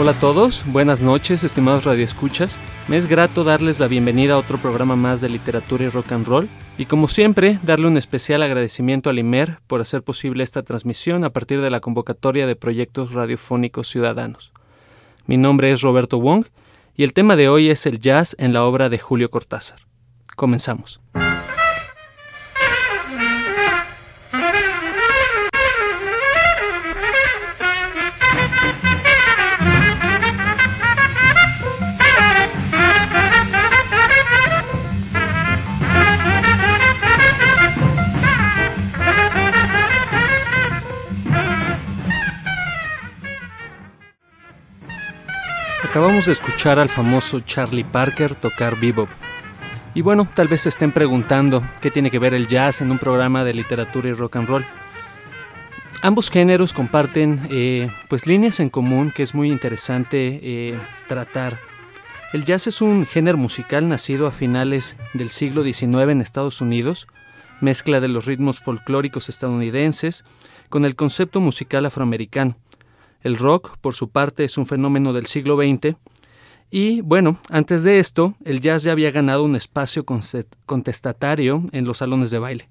Hola a todos, buenas noches, estimados radioescuchas. Me es grato darles la bienvenida a otro programa más de literatura y rock and roll. Y como siempre, darle un especial agradecimiento al IMER por hacer posible esta transmisión a partir de la convocatoria de proyectos radiofónicos ciudadanos. Mi nombre es Roberto Wong y el tema de hoy es el jazz en la obra de Julio Cortázar. Comenzamos. Acabamos de escuchar al famoso Charlie Parker tocar bebop. Y bueno, tal vez se estén preguntando qué tiene que ver el jazz en un programa de literatura y rock and roll. Ambos géneros comparten eh, pues líneas en común que es muy interesante eh, tratar. El jazz es un género musical nacido a finales del siglo XIX en Estados Unidos, mezcla de los ritmos folclóricos estadounidenses con el concepto musical afroamericano. El rock, por su parte, es un fenómeno del siglo XX. Y bueno, antes de esto, el jazz ya había ganado un espacio contestatario en los salones de baile.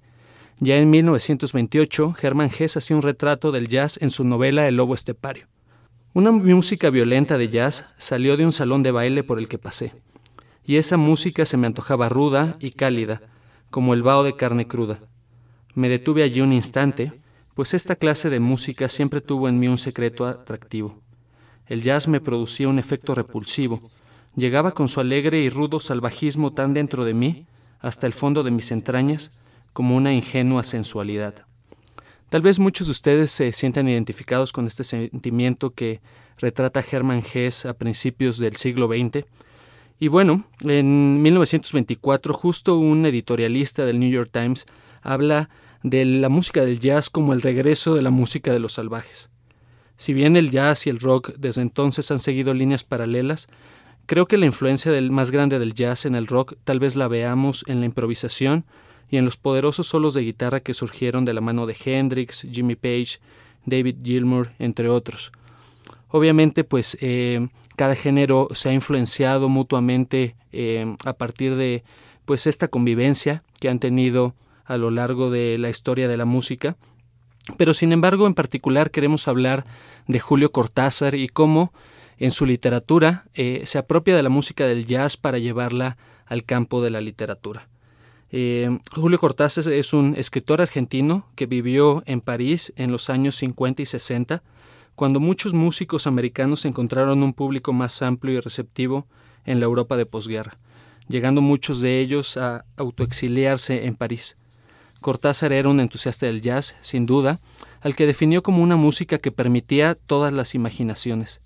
Ya en 1928, Hermann Hesse hacía un retrato del jazz en su novela El lobo estepario. Una música violenta de jazz salió de un salón de baile por el que pasé, y esa música se me antojaba ruda y cálida, como el vaho de carne cruda. Me detuve allí un instante, pues esta clase de música siempre tuvo en mí un secreto atractivo. El jazz me producía un efecto repulsivo, llegaba con su alegre y rudo salvajismo tan dentro de mí, hasta el fondo de mis entrañas, como una ingenua sensualidad. Tal vez muchos de ustedes se sientan identificados con este sentimiento que retrata Hermann Hesse a principios del siglo XX. Y bueno, en 1924 justo un editorialista del New York Times habla de la música del jazz como el regreso de la música de los salvajes. Si bien el jazz y el rock desde entonces han seguido líneas paralelas, creo que la influencia del más grande del jazz en el rock tal vez la veamos en la improvisación y en los poderosos solos de guitarra que surgieron de la mano de Hendrix, Jimmy Page, David Gilmour, entre otros. Obviamente, pues eh, cada género se ha influenciado mutuamente eh, a partir de pues esta convivencia que han tenido a lo largo de la historia de la música. Pero sin embargo, en particular queremos hablar de Julio Cortázar y cómo en su literatura eh, se apropia de la música del jazz para llevarla al campo de la literatura. Eh, Julio Cortázar es un escritor argentino que vivió en París en los años 50 y 60, cuando muchos músicos americanos encontraron un público más amplio y receptivo en la Europa de posguerra, llegando muchos de ellos a autoexiliarse en París. Cortázar era un entusiasta del jazz, sin duda, al que definió como una música que permitía todas las imaginaciones.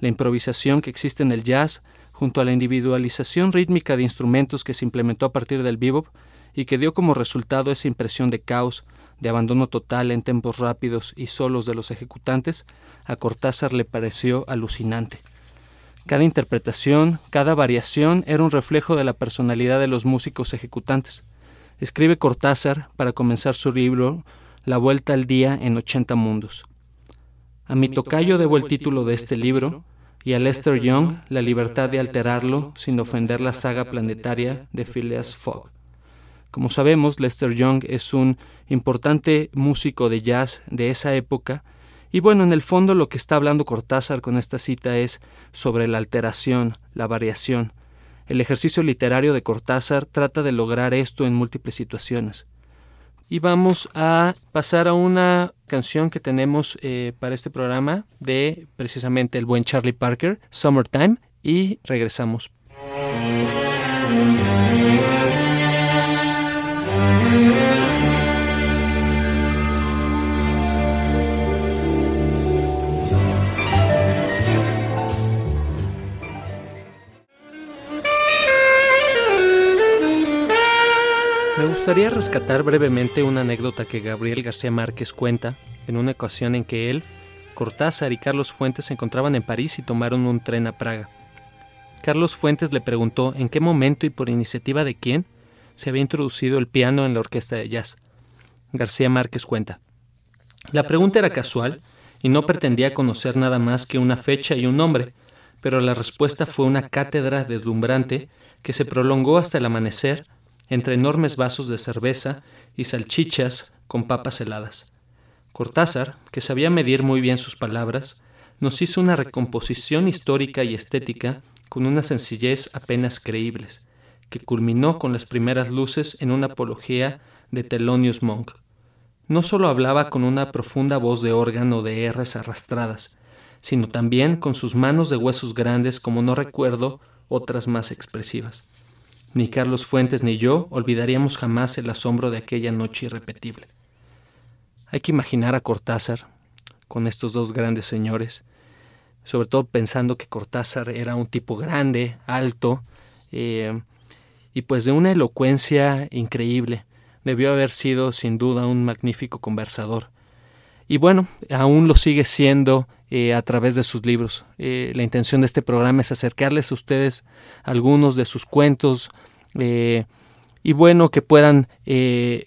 La improvisación que existe en el jazz, junto a la individualización rítmica de instrumentos que se implementó a partir del bebop y que dio como resultado esa impresión de caos, de abandono total en tempos rápidos y solos de los ejecutantes, a Cortázar le pareció alucinante. Cada interpretación, cada variación era un reflejo de la personalidad de los músicos ejecutantes. Escribe Cortázar para comenzar su libro La Vuelta al Día en 80 Mundos. A mi tocayo debo el título de este libro y a Lester Young la libertad de alterarlo sin ofender la saga planetaria de Phileas Fogg. Como sabemos, Lester Young es un importante músico de jazz de esa época y bueno, en el fondo lo que está hablando Cortázar con esta cita es sobre la alteración, la variación, el ejercicio literario de Cortázar trata de lograr esto en múltiples situaciones. Y vamos a pasar a una canción que tenemos eh, para este programa de precisamente el buen Charlie Parker, Summertime, y regresamos. Gustaría rescatar brevemente una anécdota que Gabriel García Márquez cuenta en una ocasión en que él, Cortázar y Carlos Fuentes se encontraban en París y tomaron un tren a Praga. Carlos Fuentes le preguntó en qué momento y por iniciativa de quién se había introducido el piano en la orquesta de jazz. García Márquez cuenta. La pregunta era casual y no pretendía conocer nada más que una fecha y un nombre, pero la respuesta fue una cátedra deslumbrante que se prolongó hasta el amanecer entre enormes vasos de cerveza y salchichas con papas heladas. Cortázar, que sabía medir muy bien sus palabras, nos hizo una recomposición histórica y estética con una sencillez apenas creíbles, que culminó con las primeras luces en una apología de Thelonious Monk. No solo hablaba con una profunda voz de órgano de R's arrastradas, sino también con sus manos de huesos grandes como no recuerdo otras más expresivas. Ni Carlos Fuentes ni yo olvidaríamos jamás el asombro de aquella noche irrepetible. Hay que imaginar a Cortázar con estos dos grandes señores, sobre todo pensando que Cortázar era un tipo grande, alto, eh, y pues de una elocuencia increíble. Debió haber sido sin duda un magnífico conversador. Y bueno, aún lo sigue siendo eh, a través de sus libros. Eh, la intención de este programa es acercarles a ustedes algunos de sus cuentos y bueno, que puedan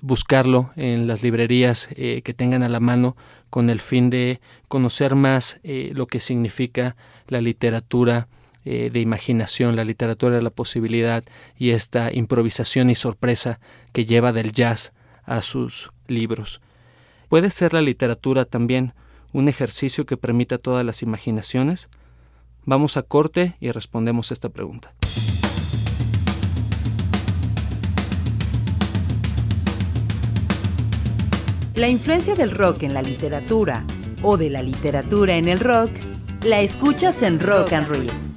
buscarlo en las librerías que tengan a la mano con el fin de conocer más lo que significa la literatura eh, de imaginación, la literatura de la posibilidad y esta improvisación y sorpresa que lleva del jazz a sus libros. ¿Puede ser la literatura también un ejercicio que permita todas las imaginaciones? Vamos a corte y respondemos esta pregunta. La influencia del rock en la literatura o de la literatura en el rock la escuchas en Rock and Roll.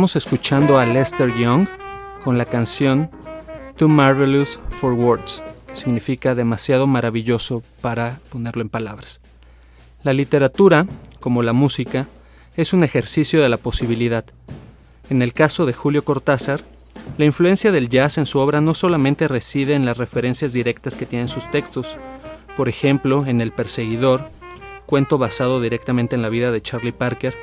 Estamos escuchando a Lester Young con la canción Too Marvelous for Words, que significa demasiado maravilloso para ponerlo en palabras. La literatura, como la música, es un ejercicio de la posibilidad. En el caso de Julio Cortázar, la influencia del jazz en su obra no solamente reside en las referencias directas que tienen sus textos, por ejemplo, en El Perseguidor, cuento basado directamente en la vida de Charlie Parker,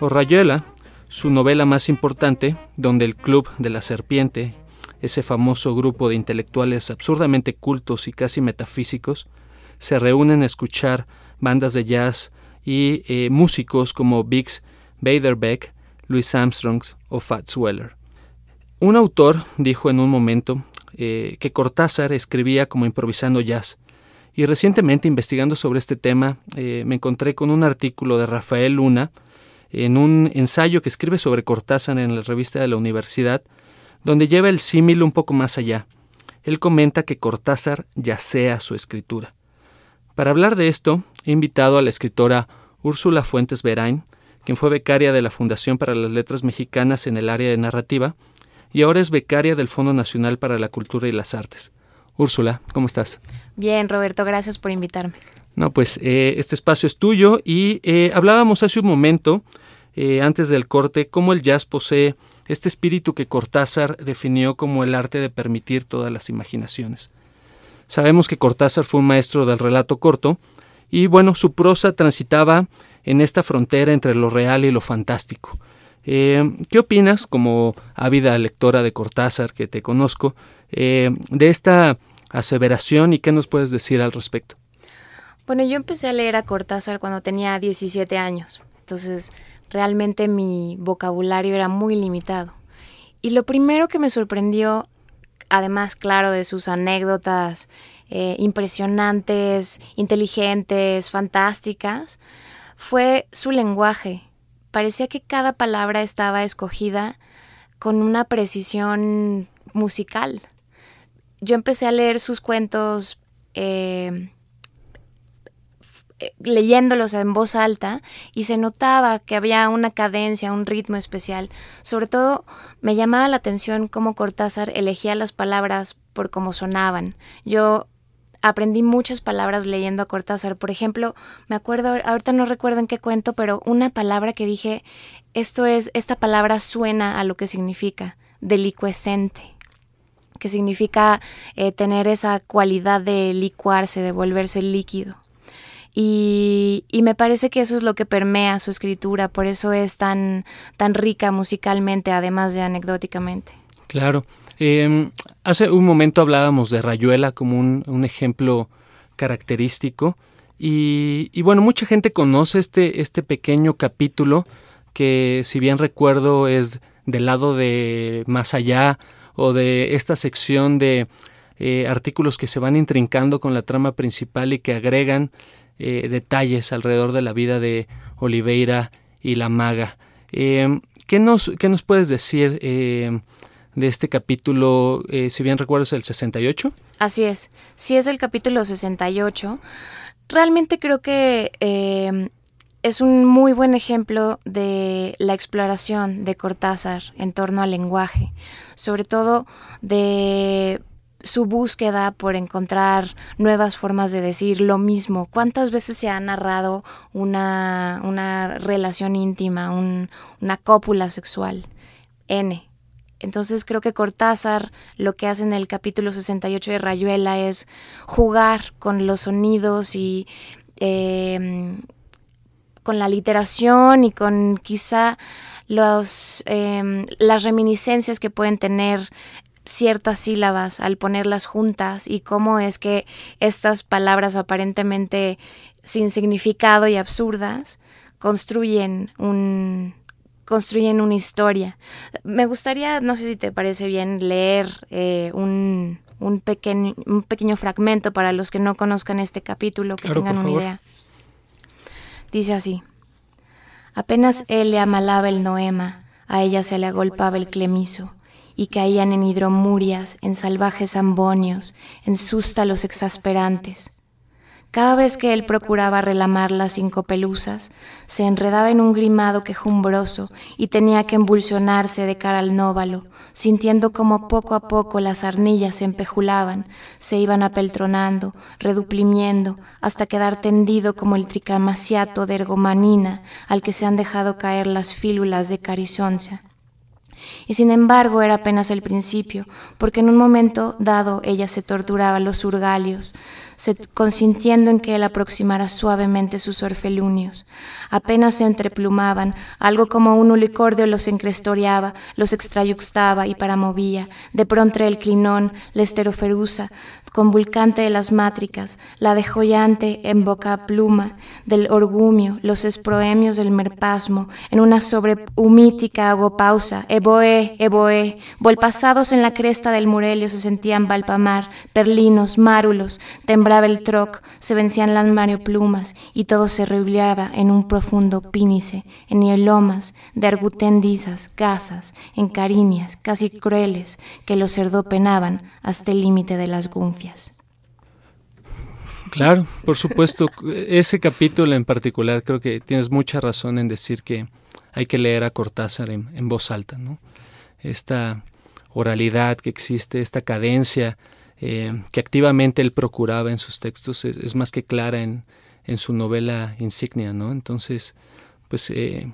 o Rayuela, su novela más importante, donde el Club de la Serpiente, ese famoso grupo de intelectuales absurdamente cultos y casi metafísicos, se reúnen a escuchar bandas de jazz y eh, músicos como Biggs Baderbeck, Louis Armstrong o Fats Weller. Un autor dijo en un momento eh, que Cortázar escribía como improvisando jazz, y recientemente investigando sobre este tema eh, me encontré con un artículo de Rafael Luna, en un ensayo que escribe sobre Cortázar en la revista de la universidad, donde lleva el símil un poco más allá. Él comenta que Cortázar yacea su escritura. Para hablar de esto, he invitado a la escritora Úrsula Fuentes Berain, quien fue becaria de la Fundación para las Letras Mexicanas en el área de narrativa y ahora es becaria del Fondo Nacional para la Cultura y las Artes. Úrsula, ¿cómo estás? Bien, Roberto, gracias por invitarme. No, pues eh, este espacio es tuyo y eh, hablábamos hace un momento, eh, antes del corte, cómo el jazz posee este espíritu que Cortázar definió como el arte de permitir todas las imaginaciones. Sabemos que Cortázar fue un maestro del relato corto y bueno, su prosa transitaba en esta frontera entre lo real y lo fantástico. ¿Qué opinas, como ávida lectora de Cortázar que te conozco, de esta aseveración y qué nos puedes decir al respecto? Bueno, yo empecé a leer a Cortázar cuando tenía 17 años, entonces realmente mi vocabulario era muy limitado. Y lo primero que me sorprendió, además, claro, de sus anécdotas eh, impresionantes, inteligentes, fantásticas, fue su lenguaje. parecía que cada palabra estaba escogida con una precisión musical. Yo empecé a leer sus cuentos eh, leyéndolos en voz alta y se notaba que había una cadencia, un ritmo especial. Sobre todo me llamaba la atención cómo Cortázar elegía las palabras por cómo sonaban. Yo aprendí muchas palabras leyendo a Cortázar. Por ejemplo, me acuerdo, ahorita no recuerdo en qué cuento, pero una palabra que dije, esto es, esta palabra suena a lo que significa, delicuescente que significa eh, tener esa cualidad de licuarse, de volverse líquido. Y, me parece que eso es lo que permea su escritura, por eso es tan, tan rica musicalmente, además de anecdóticamente. Claro. Em, hace un momento hablábamos de Rayuela como un, ejemplo característico. Y, bueno, mucha gente conoce este, este pequeño capítulo que, si bien recuerdo, es del lado de Más allá o de esta sección de eh, artículos que se van intrincando con la trama principal y que agregan eh, detalles alrededor de la vida de Oliveira y la maga. Eh, ¿qué, nos, ¿Qué nos puedes decir de este capítulo, si bien recuerdas, el 68? Así es, sí es el capítulo 68. Realmente creo que es un muy buen ejemplo de la exploración de Cortázar en torno al lenguaje, sobre todo de su búsqueda por encontrar nuevas formas de decir lo mismo. ¿Cuántas veces se ha narrado una, una relación íntima, una cópula sexual? N. Entonces creo que Cortázar lo que hace en el capítulo 68 de Rayuela es jugar con los sonidos y em, con la literación y con quizá los, em, las reminiscencias que pueden tener ciertas sílabas al ponerlas juntas y cómo es que estas palabras aparentemente sin significado y absurdas construyen un construyen una historia. Me gustaría, no sé si te parece bien, leer eh, un, un, pequeño, un pequeño fragmento para los que no conozcan este capítulo, que tengan una idea. Dice así, apenas él le amalaba el noema, a ella se le agolpaba el clemiso y caían en hidromurias, en salvajes ambonios, en sústalos exasperantes. Cada vez que él procuraba relamar las cinco pelusas, se enredaba en un grimado quejumbroso y tenía que embulsionarse de cara al nóvalo, sintiendo como poco a poco las arnillas se empejulaban, se iban apeltronando, reduplimiendo, hasta quedar tendido como el tricamaciato de ergomanina al que se han dejado caer las fílulas de carizoncia y sin embargo era apenas el principio, porque en un momento dado ella se torturaba los urgalios, consintiendo en que él aproximara suavemente sus orfelunios. Apenas se entreplumaban, algo como un ulicordio los encrestoreaba, los extrayuxtaba y paramovía. De pronto el clinón, la esteroferusa, convulcante de las mátricas, la dejollante en boca pluma del orgumio, los esproemios del merpasmo, en una sobrehumítica agopausa, eboe, eboe, volpasados en la cresta del Murelio se sentían valpamar, perlinos, márulos, el troc, se vencían las marioplumas y todo se rebliaba en un profundo pínice, en hielomas de argutendizas, gasas, en cariñas, casi crueles, que los cerdo penaban hasta el límite de las gunfias. Claro, por supuesto. Ese capítulo en particular creo que tienes mucha razón en decir que hay que leer a Cortázar en, voz alta, ¿no? Esta oralidad que existe, esta cadencia eh, que activamente él procuraba en sus textos es, más que clara en, su novela insignia, ¿no? Entonces, pues eh,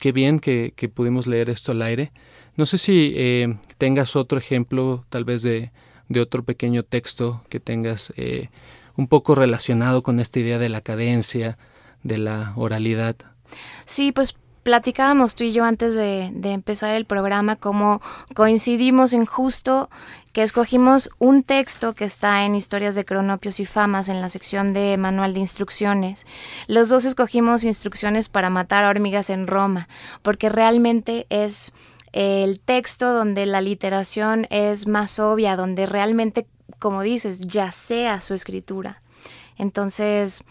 qué bien que, pudimos leer esto al aire. No sé si eh, tengas otro ejemplo tal vez de de otro pequeño texto que tengas eh, un poco relacionado con esta idea de la cadencia, de la oralidad. Sí, pues platicábamos tú y yo antes de, empezar el programa cómo coincidimos en justo que escogimos un texto que está en Historias de Cronopios y Famas en la sección de Manual de Instrucciones. Los dos escogimos instrucciones para matar hormigas en Roma, porque realmente es el texto donde la literación es más obvia, donde realmente, como dices, ya sea su escritura. Entonces,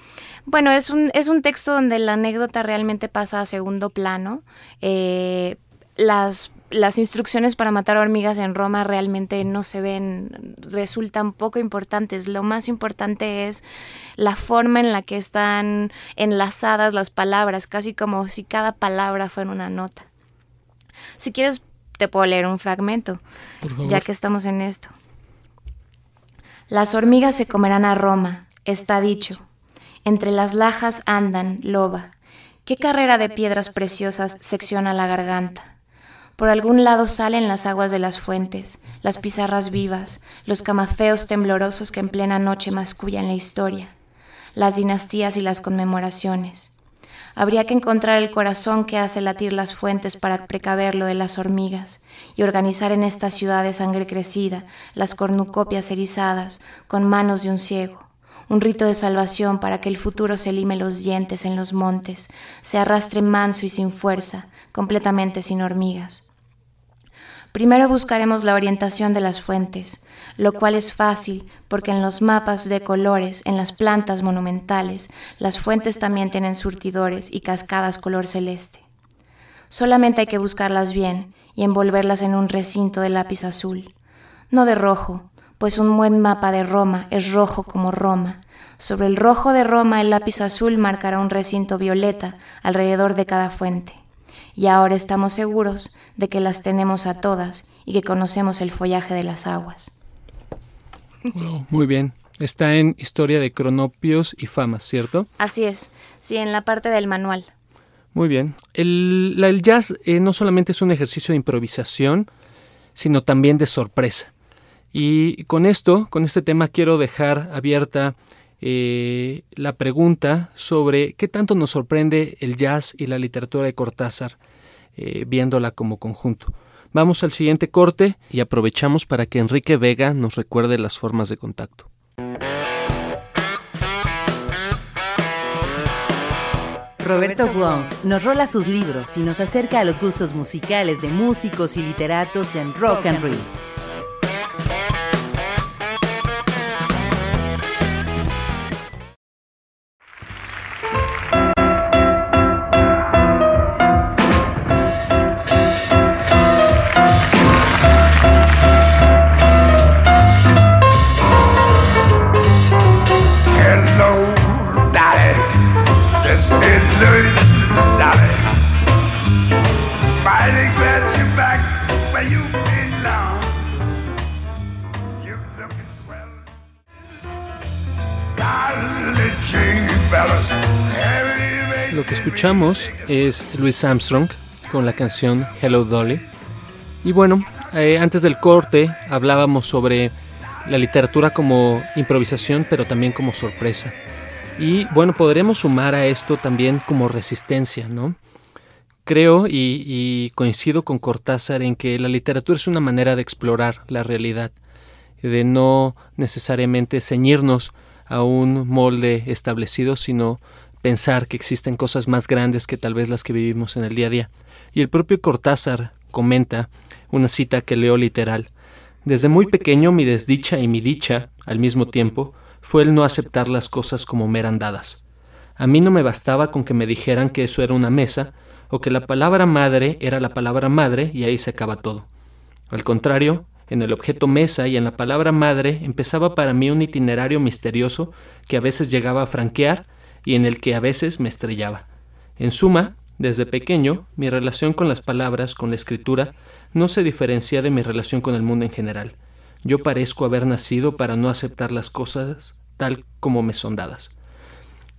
bueno, es un, es un texto donde la anécdota realmente pasa a segundo plano. Eh, las, las instrucciones para matar hormigas en Roma realmente no se ven, resultan poco importantes. Lo más importante es la forma en la que están enlazadas las palabras, casi como si cada palabra fuera una nota. Si quieres, te puedo leer un fragmento, ya que estamos en esto. Las hormigas se comerán a Roma, está dicho. Entre las lajas andan, loba. ¿Qué carrera de piedras preciosas secciona la garganta? Por algún lado salen las aguas de las fuentes, las pizarras vivas, los camafeos temblorosos que en plena noche mascullan la historia, las dinastías y las conmemoraciones. Habría que encontrar el corazón que hace latir las fuentes para precaver lo de las hormigas y organizar en esta ciudad de sangre crecida las cornucopias erizadas con manos de un ciego un rito de salvación para que el futuro se lime los dientes en los montes, se arrastre manso y sin fuerza, completamente sin hormigas. Primero buscaremos la orientación de las fuentes, lo cual es fácil porque en los mapas de colores, en las plantas monumentales, las fuentes también tienen surtidores y cascadas color celeste. Solamente hay que buscarlas bien y envolverlas en un recinto de lápiz azul, no de rojo, pues un buen mapa de Roma es rojo como Roma. Sobre el rojo de Roma el lápiz azul marcará un recinto violeta alrededor de cada fuente. Y ahora estamos seguros de que las tenemos a todas y que conocemos el follaje de las aguas. muy bien. Está en Historia de Cronopios y Famas, ¿cierto? Así es. Sí, en la parte del manual. Muy bien. El, jazz eh, no solamente es un ejercicio de improvisación, sino también de sorpresa. Y con esto, con este tema, quiero dejar abierta eh, la pregunta sobre qué tanto nos sorprende el jazz y la literatura de Cortázar, eh, viéndola como conjunto. Vamos al siguiente corte y aprovechamos para que Enrique Vega nos recuerde las formas de contacto. Roberto Wong nos rola sus libros y nos acerca a los gustos musicales de músicos y literatos en Rock and Roll. Que escuchamos es Louis Armstrong con la canción Hello Dolly. Y bueno, eh, antes del corte hablábamos sobre la literatura como improvisación, pero también como sorpresa. Y bueno, podremos sumar a esto también como resistencia, ¿no? Creo y, coincido con Cortázar en que la literatura es una manera de explorar la realidad, de no necesariamente ceñirnos a un molde establecido, sino pensar que existen cosas más grandes que tal vez las que vivimos en el día a día. Y el propio Cortázar comenta una cita que leo literal. Desde muy pequeño mi desdicha y mi dicha, al mismo tiempo, fue el no aceptar las cosas como me eran dadas. A mí no me bastaba con que me dijeran que eso era una mesa, o que la palabra madre era la palabra madre y ahí se acaba todo. Al contrario, en el objeto mesa y en la palabra madre empezaba para mí un itinerario misterioso que a veces llegaba a franquear y en el que a veces me estrellaba. En suma, desde pequeño, mi relación con las palabras, con la escritura, no se diferencia de mi relación con el mundo en general. Yo parezco haber nacido para no aceptar las cosas tal como me son dadas.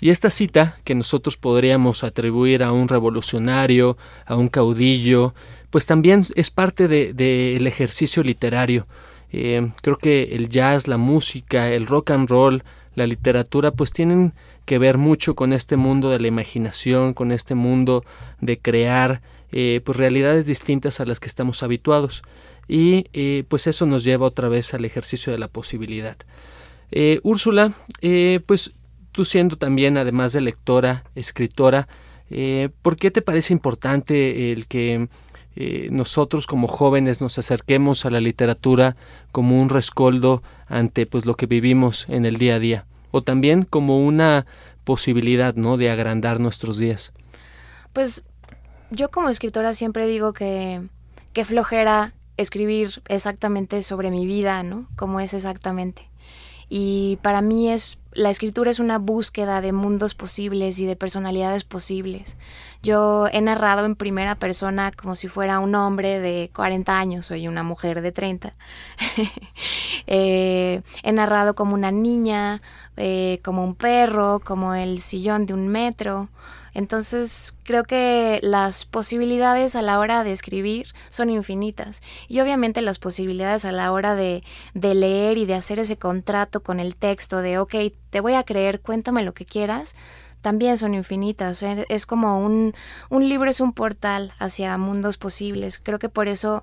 Y esta cita, que nosotros podríamos atribuir a un revolucionario, a un caudillo, pues también es parte del de, ejercicio literario. Eh, creo que el jazz, la música, el rock and roll, la literatura, pues tienen que ver mucho con este mundo de la imaginación, con este mundo de crear eh, pues realidades distintas a las que estamos habituados. Y eh, pues eso nos lleva otra vez al ejercicio de la posibilidad. Úrsula, pues tú siendo también, además de lectora, escritora, ¿por qué te parece importante el que eh, nosotros como jóvenes nos acerquemos a la literatura como un rescoldo ante pues lo que vivimos en el día a día o también como una posibilidad, ¿no? De agrandar nuestros días. Pues yo como escritora siempre digo que, que flojera escribir exactamente sobre mi vida, ¿no? Como es exactamente. Y para mí es la escritura es una búsqueda de mundos posibles y de personalidades posibles. Yo he narrado en primera persona como si fuera un hombre de 40 años, soy una mujer de 30. Eh, he narrado como una niña, eh, como un perro, como el sillón de un metro. Entonces creo que las posibilidades a la hora de escribir son infinitas y obviamente las posibilidades a la hora de, de, leer y de hacer ese contrato con el texto de, ok, te voy a creer, cuéntame lo que quieras, también son infinitas. Es como un, un libro es un portal hacia mundos posibles. Creo que por eso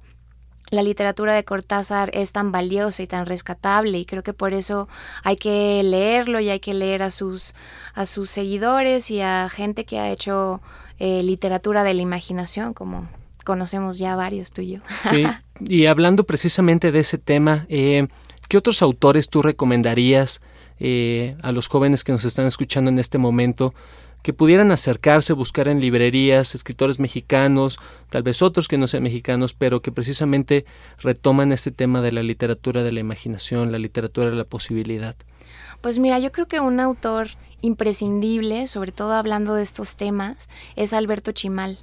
la literatura de Cortázar es tan valiosa y tan rescatable y creo que por eso hay que leerlo y hay que leer a sus, a sus seguidores y a gente que ha hecho eh, literatura de la imaginación, como conocemos ya varios tú y yo. Sí, y hablando precisamente de ese tema, eh, ¿qué otros autores tú recomendarías eh, a los jóvenes que nos están escuchando en este momento que pudieran acercarse, buscar en librerías, escritores mexicanos, tal vez otros que no sean mexicanos, pero que precisamente retoman este tema de la literatura de la imaginación, la literatura de la posibilidad. Pues mira, yo creo que un autor imprescindible, sobre todo hablando de estos temas, es Alberto Chimal.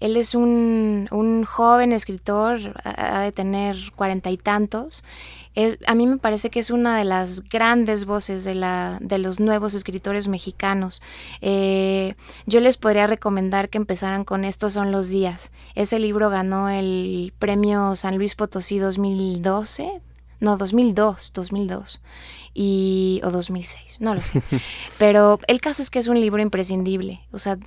Él es un, un joven escritor, ha de tener cuarenta y tantos, a mí me parece que es una de las grandes voces de, la, de los nuevos escritores mexicanos. Eh, yo les podría recomendar que empezaran con Estos son los días. Ese libro ganó el premio San Luis Potosí 2012, no, 2002, 2002 y o 2006, no lo sé. Pero el caso es que es un libro imprescindible, o sea,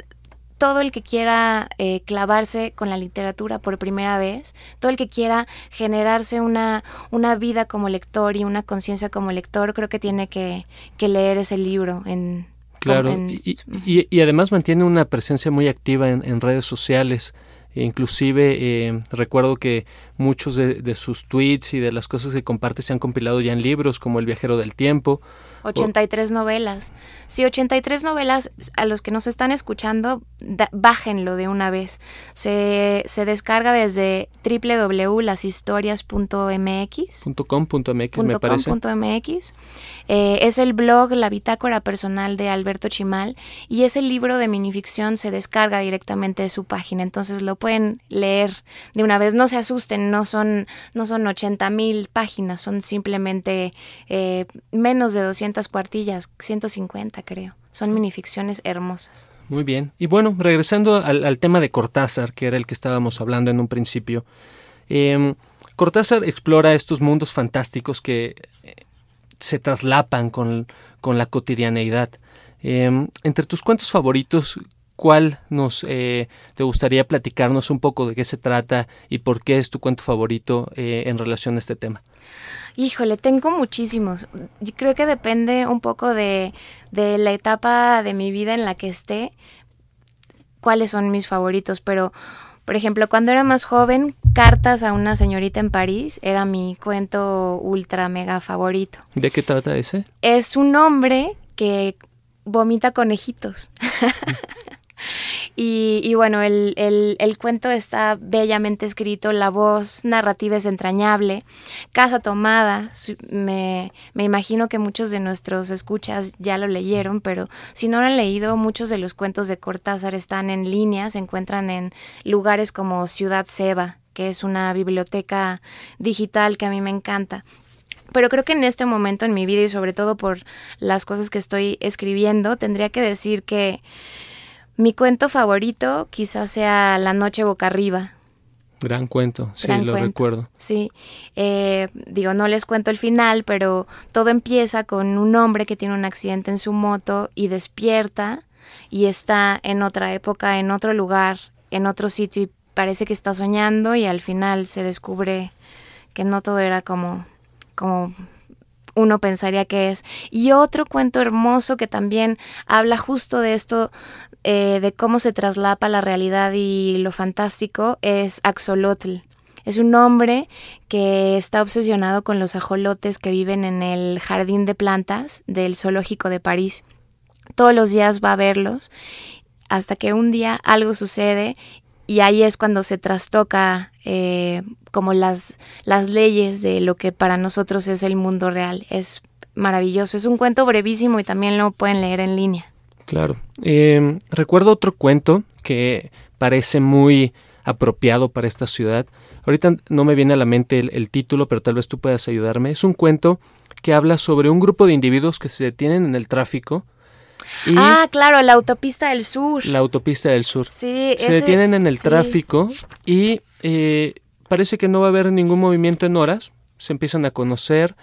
todo el que quiera eh, clavarse con la literatura por primera vez, todo el que quiera generarse una, una vida como lector y una conciencia como lector, creo que tiene que, leer ese libro en... Claro, y, y, además mantiene una presencia muy activa en, en redes sociales. Inclusive eh, recuerdo que muchos de, de, sus tweets y de las cosas que comparte se han compilado ya en libros como El viajero del tiempo 83 novelas. Sí, 83 novelas, a los que nos están escuchando, bájenlo de una vez. Se, se descarga desde www.lashistorias.mx. .com.mx, me parece. .mx. Eh, es el blog, la bitácora personal de Alberto Chimal y ese libro de minificción se descarga directamente de su página, entonces lo pueden leer de una vez. No se asusten, no son, no son 80 mil páginas, son simplemente eh, menos de 200 cuartillas, 150 creo. Son minificciones hermosas. Muy bien. Y bueno, regresando al, tema de Cortázar, que era el que estábamos hablando en un principio. Em, Cortázar explora estos mundos fantásticos que eh, se traslapan con, con la cotidianeidad. Em, entre tus cuentos favoritos, ¿cuál nos eh, te gustaría platicarnos un poco de qué se trata y por qué es tu cuento favorito eh, en relación a este tema? Híjole, tengo muchísimos. Yo creo que depende un poco de, de la etapa de mi vida en la que esté, cuáles son mis favoritos, pero por ejemplo, cuando era más joven, Cartas a una señorita en París era mi cuento ultra mega favorito. ¿De qué trata ese? Es un hombre que vomita conejitos. Y, bueno, el, el, cuento está bellamente escrito, la voz narrativa es entrañable, Casa Tomada, me, me, imagino que muchos de nuestros escuchas ya lo leyeron, pero si no lo han leído, muchos de los cuentos de Cortázar están en línea, se encuentran en lugares como Ciudad Seba, que es una biblioteca digital que a mí me encanta. Pero creo que en este momento en mi vida y sobre todo por las cosas que estoy escribiendo, tendría que decir que mi cuento favorito quizás sea La noche boca arriba. Gran cuento, sí, lo recuerdo. Sí, eh, digo, no les cuento el final, pero todo empieza con un hombre que tiene un accidente en su moto y despierta y está en otra época, en otro lugar, en otro sitio y parece que está soñando y al final se descubre que no todo era como, como uno pensaría que es. Y otro cuento hermoso que también habla justo de esto, eh, de cómo se traslapa la realidad y lo fantástico, es Axolotl. Es un hombre que está obsesionado con los ajolotes que viven en el jardín de plantas del zoológico de París. Todos los días va a verlos hasta que un día algo sucede y ahí es cuando se trastoca eh, como las, las leyes de lo que para nosotros es el mundo real. Es maravilloso, es un cuento brevísimo y también lo pueden leer en línea. Claro. Eh, recuerdo otro cuento que parece muy apropiado para esta ciudad. Ahorita no me viene a la mente el, título, pero tal vez tú puedas ayudarme. Es un cuento que habla sobre un grupo de individuos que se detienen en el tráfico. ah, claro, la autopista del sur. La autopista del sur. Sí, se detienen en el tráfico y eh, parece que no va a haber ningún movimiento en horas. Se empiezan a conocer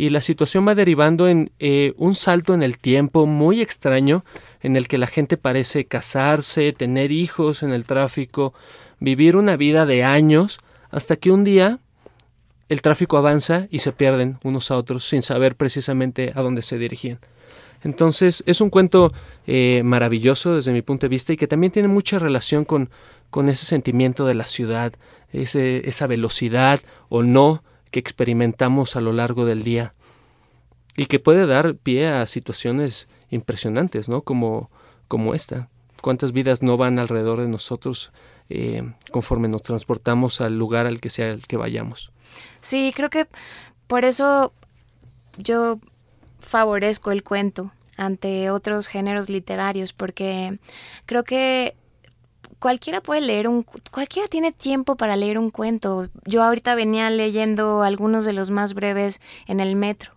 y la situación va derivando en eh, un salto en el tiempo muy extraño en el que la gente parece casarse, tener hijos en el tráfico, vivir una vida de años, hasta que un día el tráfico avanza y se pierden unos a otros sin saber precisamente a dónde se dirigían. Entonces es un cuento eh, maravilloso desde mi punto de vista y que también tiene mucha relación con, con ese sentimiento de la ciudad, ese, esa velocidad o no que experimentamos a lo largo del día y que puede dar pie a situaciones impresionantes, ¿no? Como, como esta. ¿Cuántas vidas no van alrededor de nosotros eh, conforme nos transportamos al lugar al que sea el que vayamos? Sí, creo que por eso yo favorezco el cuento ante otros géneros literarios, porque creo que cualquiera puede leer un cualquiera tiene tiempo para leer un cuento. Yo ahorita venía leyendo algunos de los más breves en el metro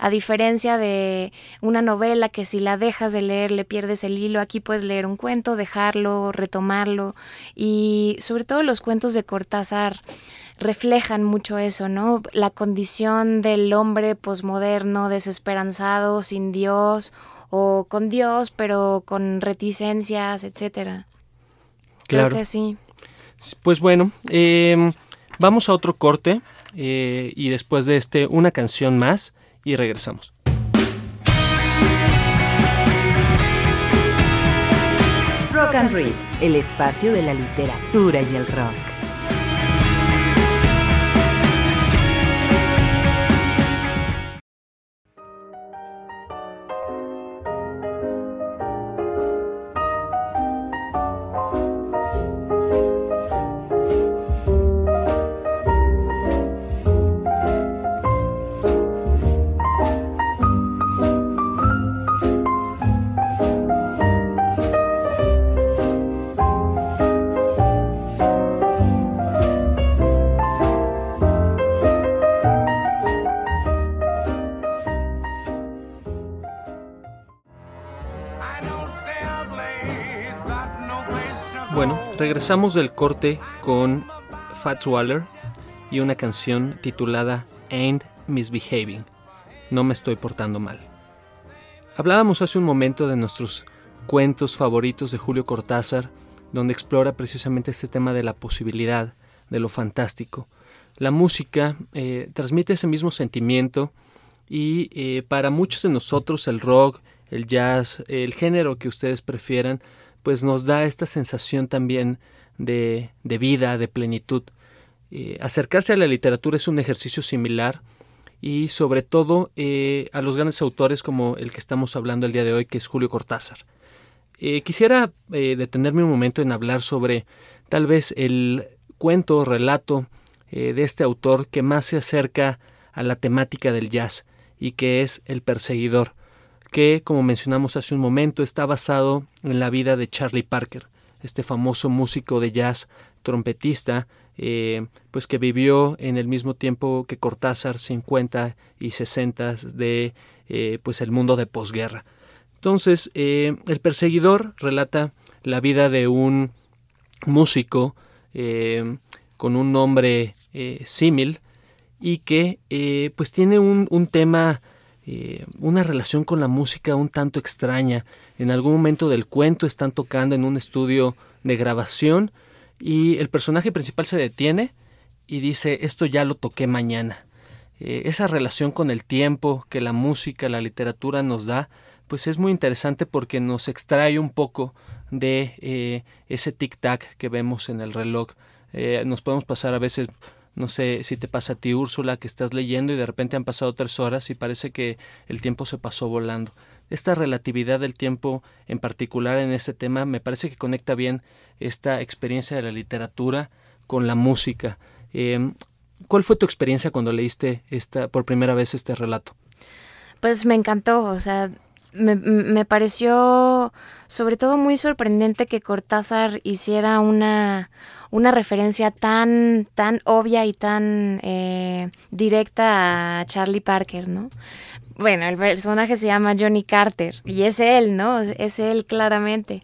a diferencia de una novela que si la dejas de leer le pierdes el hilo, aquí puedes leer un cuento, dejarlo, retomarlo y sobre todo los cuentos de Cortázar reflejan mucho eso, ¿no? La condición del hombre posmoderno, desesperanzado, sin Dios o con Dios, pero con reticencias, etcétera. Claro. Creo que sí. Pues bueno, em, vamos a otro corte eh, y después de este una canción más y regresamos. Rock and Read, el espacio de la literatura y el rock. Regresamos del corte con Fats Waller y una canción titulada Ain't Misbehaving. No me estoy portando mal. Hablábamos hace un momento de nuestros cuentos favoritos de Julio Cortázar, donde explora precisamente este tema de la posibilidad, de lo fantástico. La música eh, transmite ese mismo sentimiento y eh, para muchos de nosotros el rock, el jazz, el género que ustedes prefieran, pues nos da esta sensación también de, de vida, de plenitud. Eh, acercarse a la literatura es un ejercicio similar y sobre todo eh, a los grandes autores como el que estamos hablando el día de hoy, que es Julio Cortázar. Eh, quisiera detenerme un momento en hablar sobre tal vez el cuento o relato de este autor que más se acerca a la temática del jazz y que es El perseguidor que, como mencionamos hace un momento, está basado en la vida de Charlie Parker, este famoso músico de jazz, trompetista, eh, pues que vivió en el mismo tiempo que Cortázar, 50 y 60 de eh, pues el mundo de posguerra. Entonces, eh, El perseguidor relata la vida de un músico con un nombre símil y que pues tiene un, un tema eh, una relación con la música un tanto extraña. En algún momento del cuento están tocando en un estudio de grabación y el personaje principal se detiene y dice esto ya lo toqué mañana. Eh, esa relación con el tiempo que la música, la literatura nos da, pues es muy interesante porque nos extrae un poco de eh, ese tic-tac que vemos en el reloj Eh, nos podemos pasar a veces, no sé si te pasa a ti Úrsula, que estás leyendo y de repente han pasado tres horas y parece que el tiempo se pasó volando. Esta relatividad del tiempo en particular en este tema me parece que conecta bien esta experiencia de la literatura con la música. Em, ¿Cuál fue tu experiencia cuando leíste esta, por primera vez este relato? Pues me encantó, o sea, me, pareció sobre todo muy sorprendente que Cortázar hiciera una, una referencia tan, tan obvia y tan eh, directa a Charlie Parker, ¿no? Bueno, el personaje se llama Johnny Carter y es él, ¿no? Es él claramente.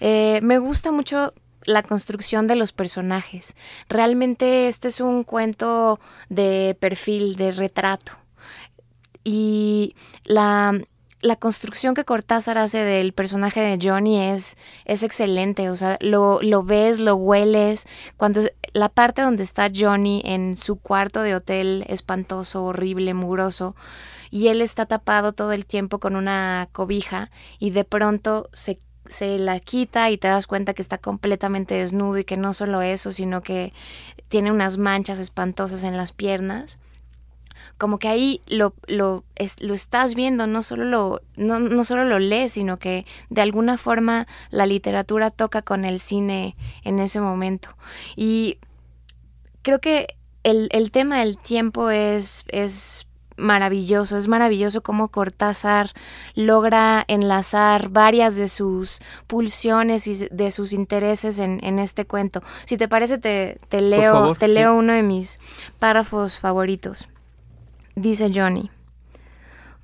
Eh, me gusta mucho la construcción de los personajes. Realmente este es un cuento de perfil, de retrato. Y la, la construcción que Cortázar hace del personaje de Johnny es, es excelente, o sea, lo, lo, ves, lo hueles, cuando la parte donde está Johnny en su cuarto de hotel espantoso, horrible, mugroso, y él está tapado todo el tiempo con una cobija y de pronto se se la quita y te das cuenta que está completamente desnudo y que no solo eso, sino que tiene unas manchas espantosas en las piernas como que ahí lo, lo, lo estás viendo, no solo lo, no, no, solo lo lees, sino que de alguna forma la literatura toca con el cine en ese momento. Y creo que el, el tema del tiempo es, es maravilloso, es maravilloso cómo Cortázar logra enlazar varias de sus pulsiones y de sus intereses en, en este cuento. Si te parece, te, te leo, te leo uno de mis párrafos favoritos. Dice Johnny.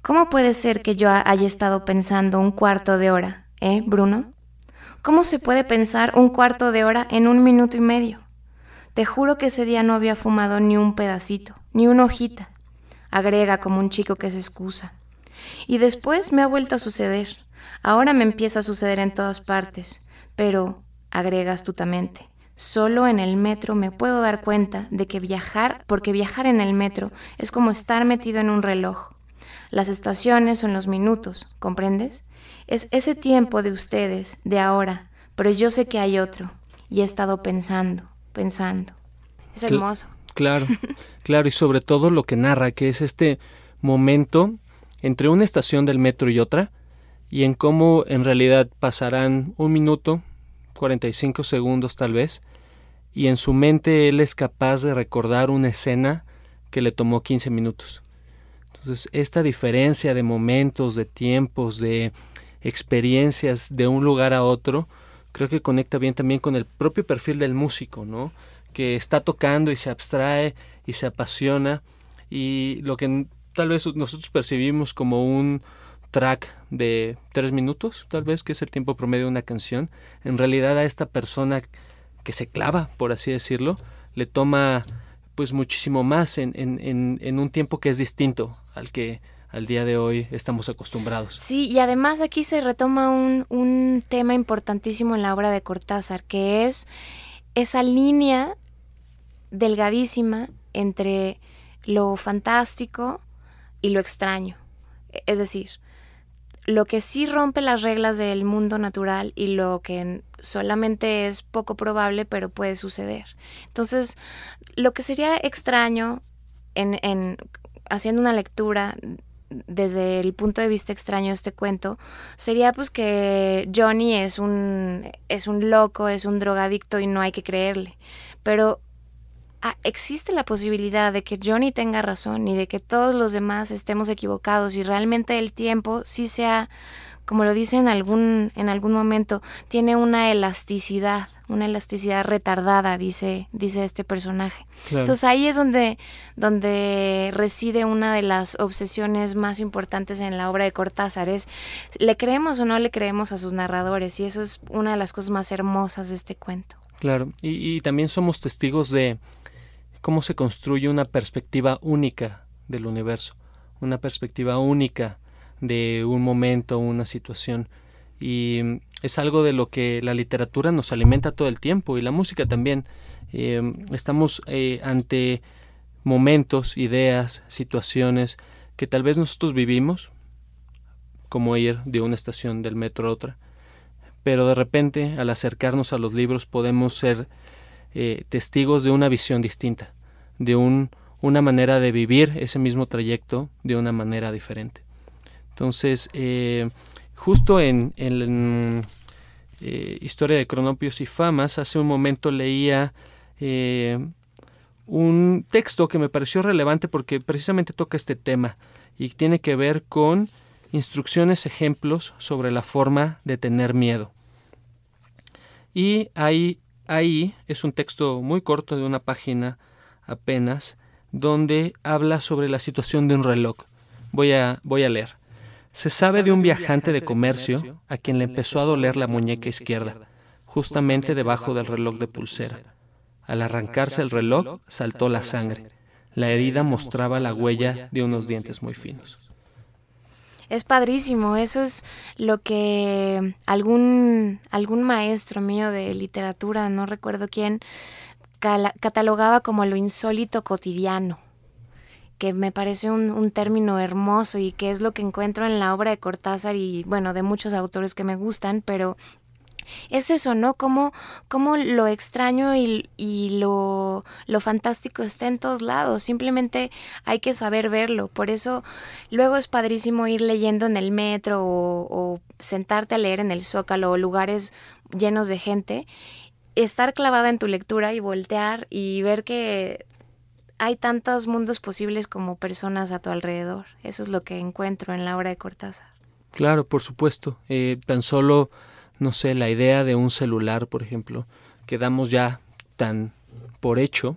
¿Cómo puede ser que yo haya estado pensando un cuarto de hora, eh, Bruno? ¿Cómo se puede pensar un cuarto de hora en un minuto y medio? Te juro que ese día no había fumado ni un pedacito, ni una hojita. Agrega como un chico que se excusa. Y después me ha vuelto a suceder. Ahora me empieza a suceder en todas partes. Pero, agrega astutamente, Solo en el metro me puedo dar cuenta de que viajar, porque viajar en el metro es como estar metido en un reloj. Las estaciones son los minutos, ¿comprendes? Es ese tiempo de ustedes, de ahora, pero yo sé que hay otro, y he estado pensando, pensando. Es hermoso. Claro, claro, y sobre todo lo que narra, que es este momento entre una estación del metro y otra, y en cómo en realidad pasarán un minuto, 45 segundos tal vez, y en su mente él es capaz de recordar una escena que le tomó 15 minutos. Entonces, esta diferencia de momentos, de tiempos, de experiencias de un lugar a otro, creo que conecta bien también con el propio perfil del músico, ¿no? Que está tocando y se abstrae y se apasiona y lo que tal vez nosotros percibimos como un track de tres minutos, tal vez, que es el tiempo promedio de una canción, en realidad a esta persona que se clava, por así decirlo, le toma pues muchísimo más en, en, en, un tiempo que es distinto al que al día de hoy estamos acostumbrados. Sí, y además aquí se retoma un, un tema importantísimo en la obra de Cortázar, que es esa línea delgadísima entre lo fantástico y lo extraño. Es decir, lo que sí rompe las reglas del mundo natural y lo que solamente es poco probable, pero puede suceder. Entonces, lo que sería extraño en, haciendo una lectura desde el punto de vista extraño de este cuento sería pues que Johnny es un es un loco, es un drogadicto y no hay que creerle. Pero Ah, existe la posibilidad de que Johnny tenga razón y de que todos los demás estemos equivocados y realmente el tiempo sí sea, como lo dice en algún, en algún momento, tiene una elasticidad, una elasticidad retardada, dice, dice este personaje. Entonces ahí es donde, donde reside una de las obsesiones más importantes en la obra de Cortázar, es le creemos o no le creemos a sus narradores y eso es una de las cosas más hermosas de este cuento. Claro, y también somos testigos de cómo se construye una perspectiva única del universo, una perspectiva única de un momento, una situación. Y es algo de lo que la literatura nos alimenta todo el tiempo y la música también. Eh, estamos eh, ante momentos, ideas, situaciones que tal vez nosotros vivimos, como ir de una estación del metro a otra, pero de repente al acercarnos a los libros podemos ser eh, testigos de una visión distinta, de un, una manera de vivir ese mismo trayecto de una manera diferente. Entonces, eh, justo en, en eh, Historia de Cronopios y Famas, hace un momento leía un texto que me pareció relevante porque precisamente toca este tema y tiene que ver con instrucciones, ejemplos sobre la forma de tener miedo. Y ahí, ahí es un texto muy corto de una página apenas, donde habla sobre la situación de un reloj. Voy a, voy a leer. Se sabe de un viajante de comercio a quien le empezó a doler la muñeca izquierda, justamente debajo del reloj de pulsera. Al arrancarse el reloj, saltó la sangre. La herida mostraba la huella de unos dientes muy finos. Es padrísimo, eso es lo que algún, algún maestro mío de literatura, no recuerdo quién, catalogaba como lo insólito cotidiano, que me parece un, término hermoso y que es lo que encuentro en la obra de Cortázar y bueno, de muchos autores que me gustan, pero es eso, ¿no? Como, como lo extraño y, lo, lo, fantástico está en todos lados, simplemente hay que saber verlo, por eso luego es padrísimo ir leyendo en el metro o, o sentarte a leer en el zócalo o lugares llenos de gente, estar clavada en tu lectura y voltear y ver que hay tantos mundos posibles como personas a tu alrededor. Eso es lo que encuentro en la obra de Cortázar. Claro, por supuesto. Eh, tan solo no sé, la idea de un celular, por ejemplo, que damos ya tan por hecho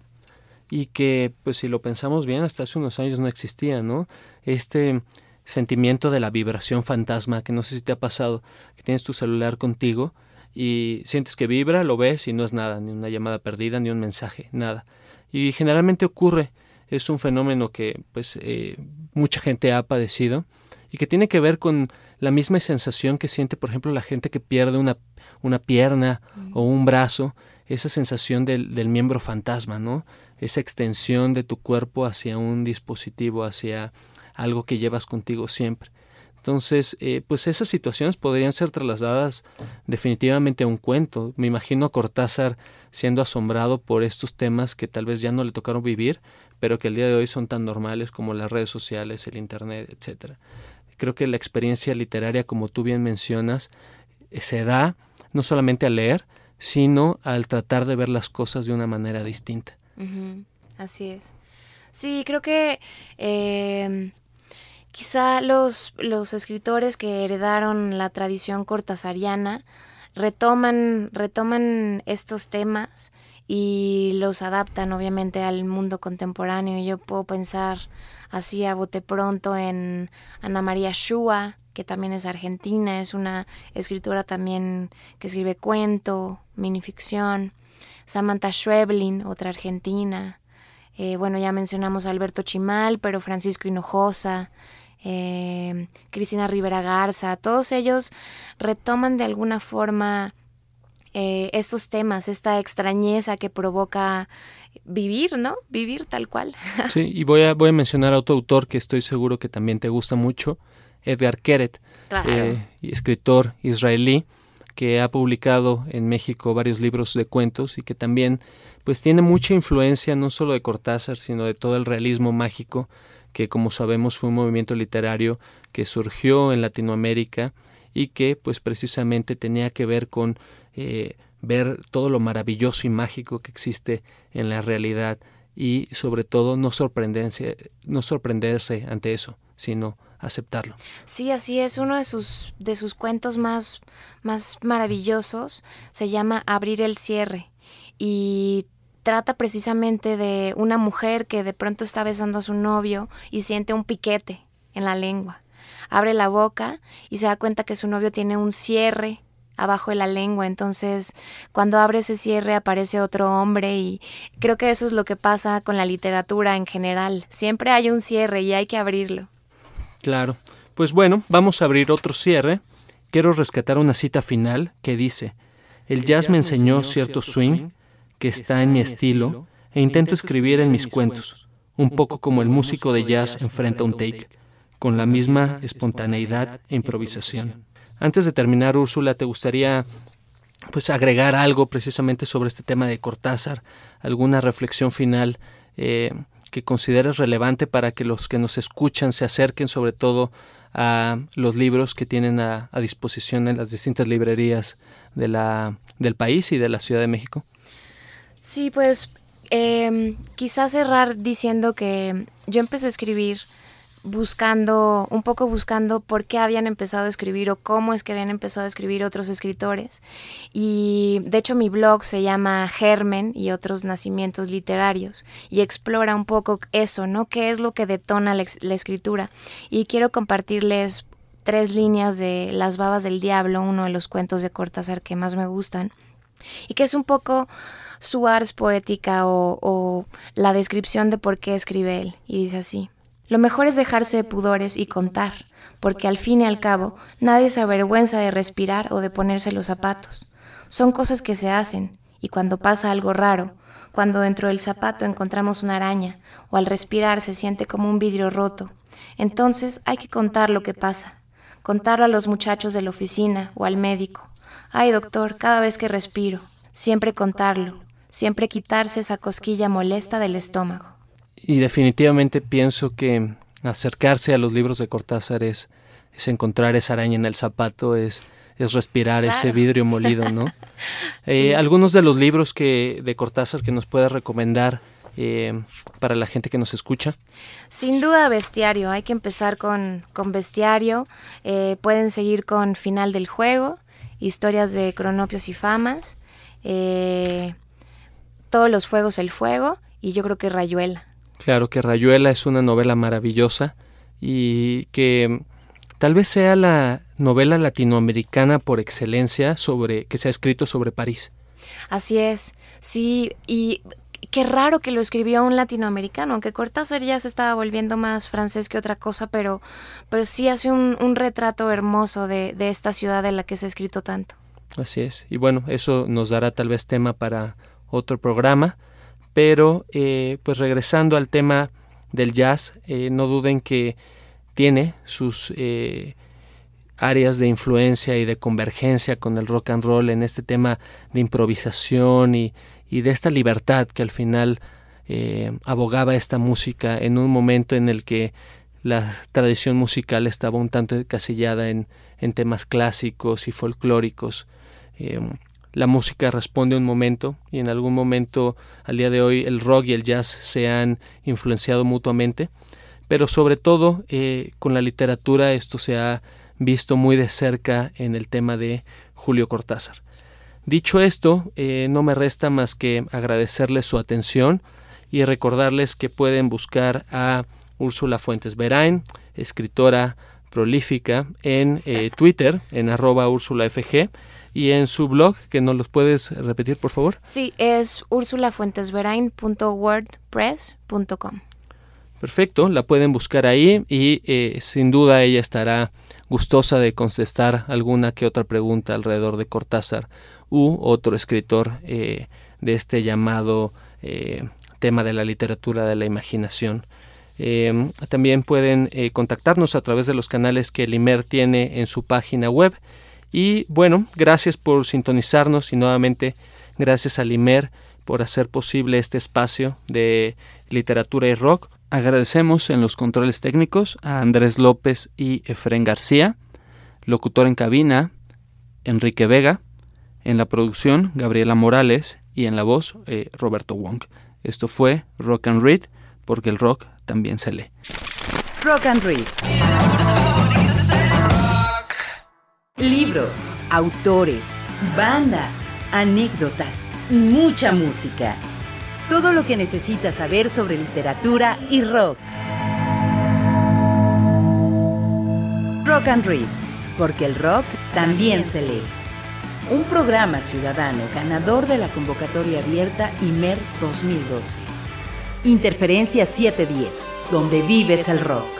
y que, pues si lo pensamos bien, hasta hace unos años no existía, ¿no? Este sentimiento de la vibración fantasma, que no sé si te ha pasado, que tienes tu celular contigo y sientes que vibra, lo ves y no es nada, ni una llamada perdida, ni un mensaje, nada. Y generalmente ocurre, es un fenómeno que pues eh, mucha gente ha padecido y que tiene que ver con la misma sensación que siente, por ejemplo, la gente que pierde una, una pierna o un brazo, esa sensación del, del, miembro fantasma, ¿no? Esa extensión de tu cuerpo hacia un dispositivo, hacia algo que llevas contigo siempre. Entonces, eh, pues esas situaciones podrían ser trasladadas definitivamente a un cuento. Me imagino a Cortázar siendo asombrado por estos temas que tal vez ya no le tocaron vivir, pero que el día de hoy son tan normales como las redes sociales, el Internet, etcétera creo que la experiencia literaria, como tú bien mencionas, eh, se da no solamente al leer, sino al tratar de ver las cosas de una manera distinta. Así es. Sí, creo que em, quizá los, los escritores que heredaron la tradición cortasariana retoman, retoman estos temas y los adaptan obviamente al mundo contemporáneo. Yo puedo pensar así a bote pronto en Ana María Shua, que también es argentina, es una escritora también que escribe cuento, minificción. Samantha Schweblin, otra argentina. Eh, bueno, ya mencionamos a Alberto Chimal, pero Francisco Hinojosa, eh, Cristina Rivera Garza, todos ellos retoman de alguna forma eh, estos temas, esta extrañeza que provoca vivir, ¿no? Vivir tal cual. Sí, y voy a, voy a mencionar a otro autor que estoy seguro que también te gusta mucho, Edgar Keret, eh, escritor israelí que ha publicado en México varios libros de cuentos y que también pues tiene mucha influencia no solo de Cortázar, sino de todo el realismo mágico, que como sabemos fue un movimiento literario que surgió en Latinoamérica y que pues precisamente tenía que ver con eh, ver todo lo maravilloso y mágico que existe en la realidad y sobre todo no sorprenderse, no sorprenderse ante eso, sino aceptarlo. Sí, así es. Uno de sus, de sus cuentos más, más maravillosos se llama Abrir el cierre y trata precisamente de una mujer que de pronto está besando a su novio y siente un piquete en la lengua. Abre la boca y se da cuenta que su novio tiene un cierre abajo de la lengua. Entonces, cuando abre ese cierre aparece otro hombre y creo que eso es lo que pasa con la literatura en general. Siempre hay un cierre y hay que abrirlo. Claro. Pues bueno, vamos a abrir otro cierre. Quiero rescatar una cita final que dice, el jazz me enseñó cierto swing que está en mi estilo e intento escribir en mis cuentos, un poco como el músico de jazz enfrenta un take, con la misma espontaneidad e improvisación. Antes de terminar, Úrsula, ¿te gustaría pues agregar algo precisamente sobre este tema de Cortázar, alguna reflexión final eh, que consideres relevante para que los que nos escuchan se acerquen sobre todo a los libros que tienen a, disposición en las distintas librerías de la, del país y de la Ciudad de México. Sí, pues eh, quizás cerrar diciendo que yo empecé a escribir buscando, un poco buscando por qué habían empezado a escribir o cómo es que habían empezado a escribir otros escritores. Y de hecho mi blog se llama Germen y otros nacimientos literarios y explora un poco eso, ¿no? ¿Qué es lo que detona la, la escritura? Y quiero compartirles tres líneas de Las babas del diablo, uno de los cuentos de Cortázar que más me gustan, y que es un poco su ars poética o, o la descripción de por qué escribe él. Y dice así. Lo mejor es dejarse de pudores y contar, porque al fin y al cabo nadie se avergüenza de respirar o de ponerse los zapatos. Son cosas que se hacen, y cuando pasa algo raro, cuando dentro del zapato encontramos una araña, o al respirar se siente como un vidrio roto, entonces hay que contar lo que pasa, contarlo a los muchachos de la oficina o al médico. Ay, doctor, cada vez que respiro, siempre contarlo, siempre quitarse esa cosquilla molesta del estómago. Y definitivamente pienso que acercarse a los libros de Cortázar es, es encontrar esa araña en el zapato, es, es respirar ese vidrio molido, ¿no? Eh, algunos de los libros que de Cortázar que nos puedes recomendar eh, para la gente que nos escucha. Sin duda bestiario, hay que empezar con, con bestiario, eh, pueden seguir con Final del Juego, Historias de Cronopios y Famas, Todos los Fuegos el Fuego y yo creo que Rayuela. Claro que Rayuela es una novela maravillosa y que tal vez sea la novela latinoamericana por excelencia sobre que se ha escrito sobre París. Así es, sí, y qué raro que lo escribió un latinoamericano, aunque Cortázar ya se estaba volviendo más francés que otra cosa, pero, pero sí hace un, un retrato hermoso de, de esta ciudad en la que se ha escrito tanto. Así es, y bueno, eso nos dará tal vez tema para otro programa. Pero eh, pues regresando al tema del jazz, eh, no duden que tiene sus eh, áreas de influencia y de convergencia con el rock and roll en este tema de improvisación y, y de esta libertad que al final abogaba esta música en un momento en el que la tradición musical estaba un tanto encasillada en, en temas clásicos y folclóricos la música responde a un momento y en algún momento al día de hoy el rock y el jazz se han influenciado mutuamente, pero sobre todo eh, con la literatura esto se ha visto muy de cerca en el tema de Julio Cortázar. Dicho esto, eh, no me resta más que agradecerles su atención y recordarles que pueden buscar a Úrsula Fuentes Berain, escritora prolífica, en eh, Twitter, en arroba y en su blog, que nos los puedes repetir, por favor. Sí, es ursulafuentesverain.wordpress.com. Perfecto, la pueden buscar ahí y eh, sin duda ella estará gustosa de contestar alguna que otra pregunta alrededor de Cortázar u otro escritor eh, de este llamado eh, tema de la literatura de la imaginación. también pueden contactarnos a través de los canales que el IMER tiene en su página web y bueno, gracias por sintonizarnos y nuevamente gracias a Limer por hacer posible este espacio de literatura y rock. Agradecemos en los controles técnicos a Andrés López y Efren García, locutor en cabina, Enrique Vega, en la producción Gabriela Morales y en la voz eh, Roberto Wong. Esto fue Rock and Read, porque el rock también se lee. Rock and Read libros, autores, bandas, anécdotas y mucha música. Todo lo que necesitas saber sobre literatura y rock. Rock and Read, porque el rock también se lee. Un programa ciudadano ganador de la convocatoria abierta IMER 2012. Interferencia 710, donde vives el rock.